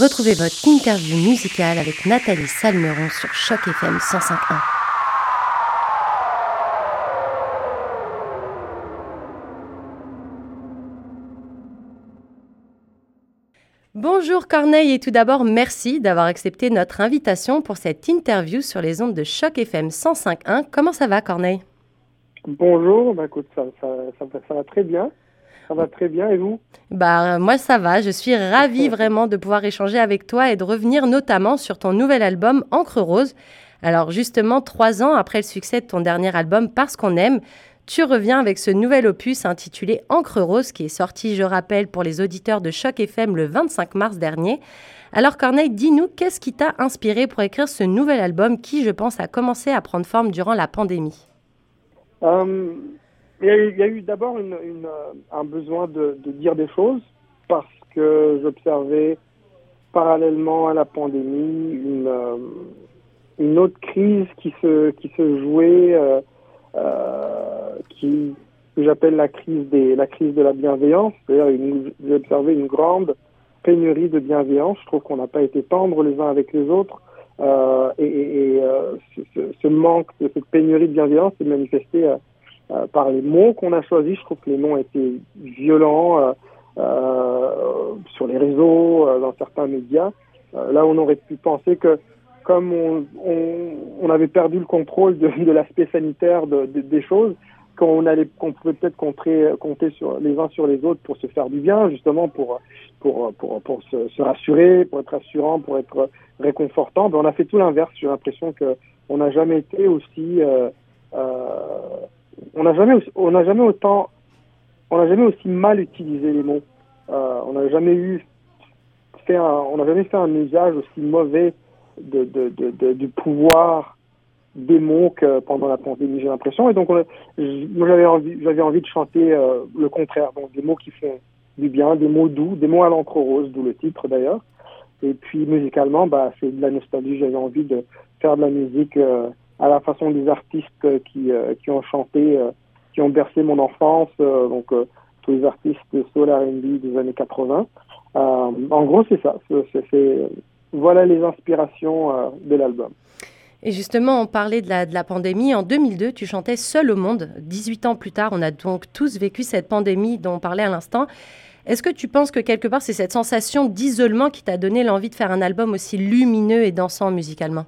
Retrouvez votre interview musicale avec Nathalie Salmeron sur Choc FM 105.1. Bonjour Corneille et tout d'abord merci d'avoir accepté notre invitation pour cette interview sur les ondes de Choc FM 105.1. Comment ça va Corneille? Bonjour, bah écoute, ça, ça, ça, va très bien. Ça va très bien et vous Bah moi ça va, je suis ravie vraiment de pouvoir échanger avec toi et de revenir notamment sur ton nouvel album Encre Rose. Alors justement, trois ans après le succès de ton dernier album Parce qu'on aime, tu reviens avec ce nouvel opus intitulé Encre Rose qui est sorti, je rappelle, pour les auditeurs de Choc FM le 25 mars dernier. Alors Corneille, dis-nous, qu'est-ce qui t'a inspiré pour écrire ce nouvel album qui, je pense, a commencé à prendre forme durant la pandémie? Euh, il y a eu, d'abord une, euh, un besoin de, de, dire des choses parce que j'observais parallèlement à la pandémie une, euh, une autre crise qui se, qui se jouait, euh, euh, qui, j'appelle la crise des, la crise de la bienveillance. C'est-à-dire, j'ai observé une grande pénurie de bienveillance. Je trouve qu'on n'a pas été tendres les uns avec les autres. Euh, et, et, et ce, ce, manque cette pénurie de bienveillance s'est manifesté euh, par les mots qu'on a choisis. Je trouve que les mots étaient violents euh, euh, sur les réseaux, dans certains médias. là, on aurait pu penser que comme on, on, on, avait perdu le contrôle de, de l'aspect sanitaire de, de, des choses, qu'on allait, qu'on pouvait peut-être compter, compter sur les uns sur les autres pour se faire du bien, justement pour pour pour, pour se, se rassurer, pour être rassurant, pour être réconfortant. Ben, on a fait tout l'inverse. J'ai l'impression que on n'a jamais été aussi euh, euh, on n'a jamais, on n'a jamais autant, on n'a jamais aussi mal utilisé les mots. Euh, on n'a jamais eu fait un, on n'a jamais fait un usage aussi mauvais de, de, de, du pouvoir des mots que pendant la pandémie, j'ai l'impression. Et donc, moi, j'avais envie, j'avais envie de chanter euh, le contraire, donc des mots qui font du bien, des mots doux, des mots à l'encre rose, d'où le titre d'ailleurs. Et puis musicalement, bah, c'est de la nostalgie. J'avais envie de faire de la musique euh, à la façon des artistes qui, euh, qui ont chanté, euh, qui ont bercé mon enfance, euh, donc tous les artistes soul R&B des années 80. en gros, c'est ça. Voilà les inspirations de l'album. Et justement, on parlait de la, de la pandémie. En 2002, tu chantais Seul au monde. 18 ans plus tard, on a donc tous vécu cette pandémie dont on parlait à l'instant. Est-ce que tu penses que quelque part, c'est cette sensation d'isolement qui t'a donné l'envie de faire un album aussi lumineux et dansant musicalement?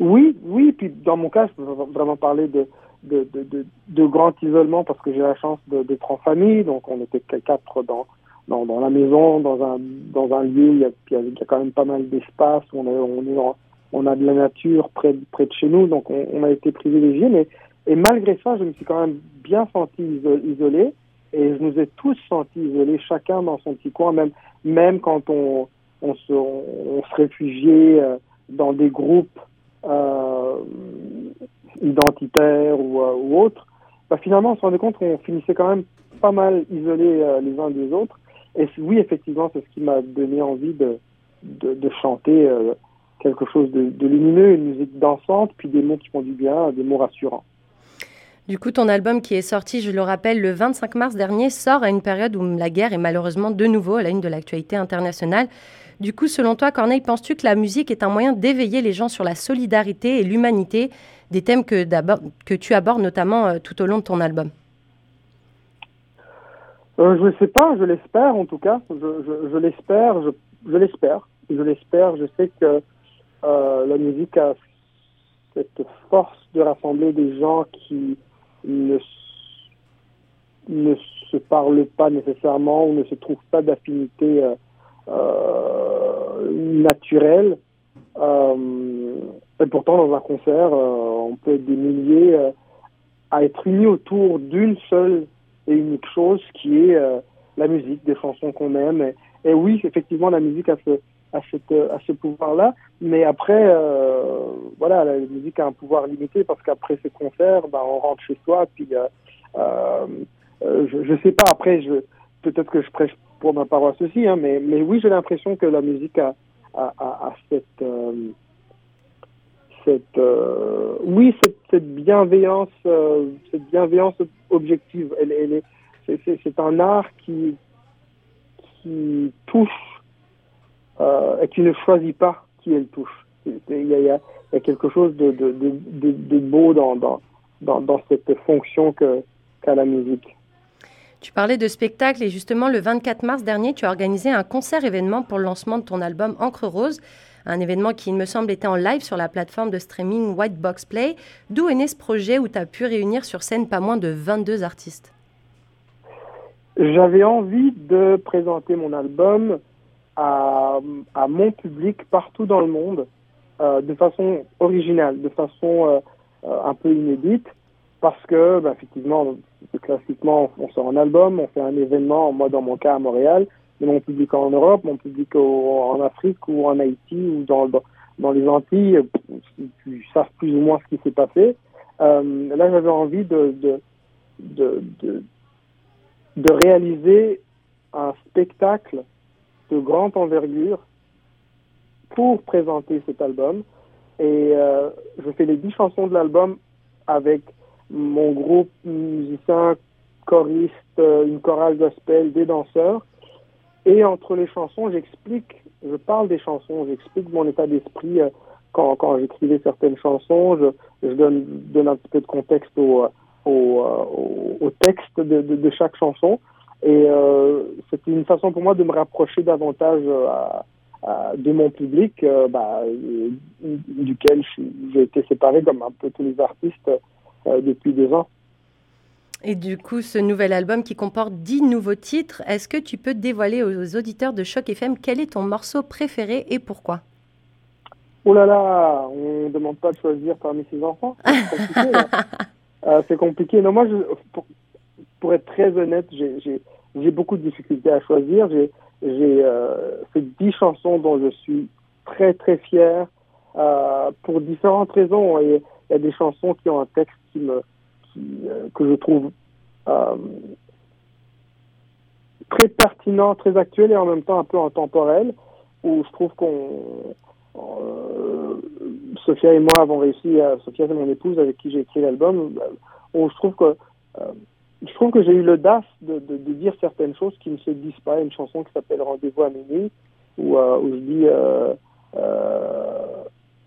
Oui, oui, puis dans mon cas, je peux vraiment parler de, de, de, de, grand isolement parce que j'ai la chance d'être en famille, donc on était quatre dans, dans, dans la maison, dans un, dans un lieu il y a, il y a quand même pas mal d'espace, on, on, est on a de la nature près, près de chez nous, donc on, on a été privilégiés, mais et malgré ça, je me suis quand même bien senti isolé, et je nous ai tous sentis isolés, chacun dans son petit coin, même, même quand on, on, se, on, se réfugiait euh, dans des groupes identitaires ou, euh, ou autres, bah, finalement, on se rendait compte qu'on finissait quand même pas mal isolés euh, les uns des autres. Et oui, effectivement, c'est ce qui m'a donné envie de, de, chanter euh, quelque chose de, de, lumineux, une musique dansante, puis des mots qui font du bien, des mots rassurants. Du coup, ton album qui est sorti, je le rappelle, le 25 mars dernier, sort à une période où la guerre est malheureusement de nouveau à la une de l'actualité internationale. Du coup, selon toi, Corneille, penses-tu que la musique est un moyen d'éveiller les gens sur la solidarité et l'humanité, des thèmes que, tu abordes notamment euh, tout au long de ton album euh, Je ne sais pas, je l'espère en tout cas. Je, l'espère, je, l'espère. Je l'espère, je sais que euh, la musique a cette force de rassembler des gens qui ne, ne se parlent pas nécessairement ou ne se trouvent pas d'affinité euh, naturel. Euh, et pourtant, dans un concert, euh, on peut être des milliers à être unis autour d'une seule et unique chose qui est la musique, des chansons qu'on aime. Et, oui, effectivement, la musique a ce, a ce pouvoir-là. Mais après, euh, voilà, la musique a un pouvoir limité parce qu'après ces concerts, bah, on rentre chez soi. Puis, euh, je, je sais pas. Après, peut-être que je prêche pour ma paroisse aussi, hein, mais, oui, j'ai l'impression que la musique a, cette, euh, euh, oui, cette, bienveillance, euh, cette bienveillance objective. C'est, un art qui touche euh, et qui ne choisit pas qui elle touche. Il y a, y a, quelque chose de, de, de, de beau dans, dans, dans, dans, cette fonction que, qu'a la musique. Tu parlais de spectacle et justement le 24 mars dernier, tu as organisé un concert événement pour le lancement de ton album Encre Rose, un événement qui, il me semble, était en live sur la plateforme de streaming White Box Play. D'où est né ce projet où tu as pu réunir sur scène pas moins de 22 artistes? J'avais envie de présenter mon album à, à, mon public partout dans le monde euh, de façon originale, de façon euh, euh un peu inédite, parce que, bah, effectivement, classiquement, on sort un album, on fait un événement, moi dans mon cas à Montréal, mais mon public en Europe, mon public en Afrique ou en Haïti ou dans, dans, les Antilles, ils savent plus ou moins ce qui s'est passé. Euh, là, j'avais envie de, de, de, de réaliser un spectacle de grande envergure pour présenter cet album. Et euh, je fais les dix chansons de l'album avec mon groupe musicien, choriste, euh, une chorale gospel, des danseurs. Et entre les chansons, j'explique, je parle des chansons, j'explique mon état d'esprit euh, quand, quand j'écrivais certaines chansons, je, donne, donne, un petit peu de contexte au, au, au, texte de, de, chaque chanson. Et euh, c'était une façon pour moi de me rapprocher davantage euh, à, à, de mon public, euh, bah, duquel j'ai été séparé comme un peu tous les artistes depuis deux ans. Et du coup, ce nouvel album qui comporte dix nouveaux titres, est-ce que tu peux dévoiler aux auditeurs de Choc FM quel est ton morceau préféré et pourquoi? Oh là là, on ne demande pas de choisir parmi ses enfants. C'est compliqué. euh, compliqué. Non, moi, je, pour, pour, être très honnête, j'ai beaucoup de difficultés à choisir. J'ai euh, fait dix chansons dont je suis très très fier euh, pour différentes raisons. Il y a des chansons qui ont un texte qui me euh, que je trouve euh, très pertinent, très actuel et en même temps un peu intemporel, où je trouve qu'on Sophia et moi avons réussi, à, Sophia c'est mon épouse avec qui j'ai écrit l'album, où je trouve que je trouve que j'ai eu l'audace de, de, dire certaines choses qui ne se disent pas. Une chanson qui s'appelle Rendez-vous à minuit, où, où je dis euh,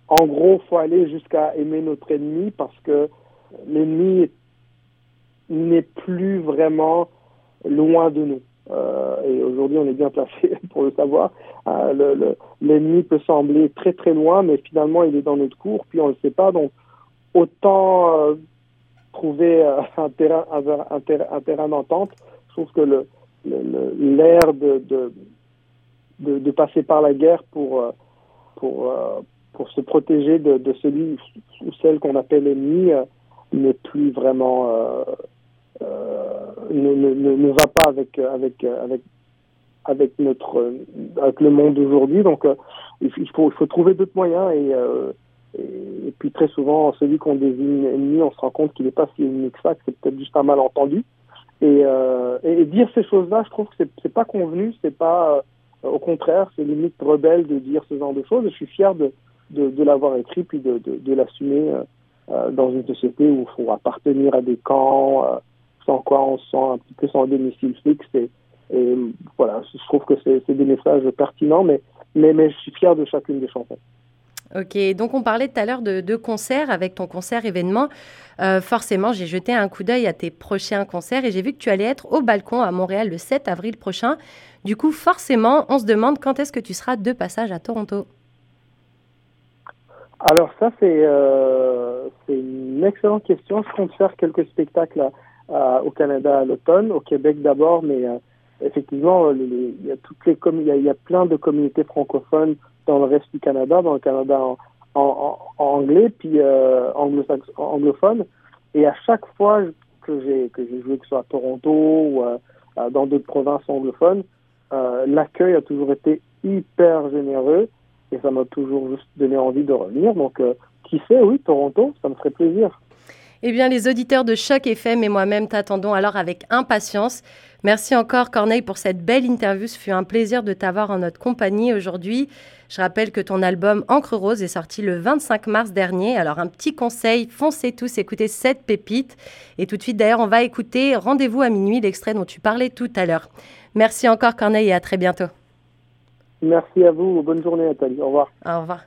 en gros, faut aller jusqu'à aimer notre ennemi parce que l'ennemi n'est plus vraiment loin de nous. Euh, et aujourd'hui, on est bien placé pour le savoir. Euh, l'ennemi le, peut sembler très très loin, mais finalement, il est dans notre cours, puis on ne le sait pas. Donc, autant euh, trouver euh, un terrain, d'entente. Je trouve que l'air de, passer par la guerre pour, euh, euh, se protéger de, celui ou celle qu'on appelle ennemi n'est plus vraiment ne, va pas avec avec notre le monde d'aujourd'hui. Donc il faut trouver d'autres moyens et, et, puis très souvent celui qu'on désigne ennemi, on se rend compte qu'il n'est pas si ennemi que ça, que c'est peut-être juste un malentendu. Et, euh, et dire ces choses-là, je trouve que c'est pas convenu, c'est pas au contraire, c'est limite rebelle de dire ce genre de choses. Je suis fier de de, de l'avoir écrit puis de de, de l'assumer euh, dans une société où il faut appartenir à des camps, euh, sans quoi on se sent un petit peu sans domicile fixe. Et, et voilà, je trouve que c'est des messages pertinents, mais, mais, mais je suis fier de chacune des chansons. Ok, donc on parlait tout à l'heure de, de concerts avec ton concert événement. Euh, forcément, j'ai jeté un coup d'œil à tes prochains concerts et j'ai vu que tu allais être au balcon à Montréal le 7 avril prochain. Du coup, forcément, on se demande quand est-ce que tu seras de passage à Toronto. Alors ça, c'est euh, une excellente question. Je compte faire quelques spectacles au Canada à l'automne, au Québec d'abord, mais euh, effectivement, il, y y a plein de communautés francophones dans le reste du Canada, dans le Canada en, anglais, puis euh, anglophone. Et à chaque fois que j'ai que j'ai joué, que ce soit à Toronto ou euh, dans d'autres provinces anglophones, euh, l'accueil a toujours été hyper généreux et ça m'a toujours juste donné envie de revenir. Donc, euh, qui sait, oui, Toronto, ça me ferait plaisir. Eh bien, les auditeurs de Choc FM et moi-même t'attendons alors avec impatience. Merci encore, Corneille, pour cette belle interview. Ce fut un plaisir de t'avoir en notre compagnie aujourd'hui. Je rappelle que ton album Encre Rose est sorti le 25 mars dernier. Alors, un petit conseil, foncez tous écouter cette pépite. Et tout de suite, d'ailleurs, on va écouter Rendez-vous à minuit, l'extrait dont tu parlais tout à l'heure. Merci encore, Corneille, et à très bientôt. Merci à vous. Bonne journée, Nathalie. Au revoir. Au revoir.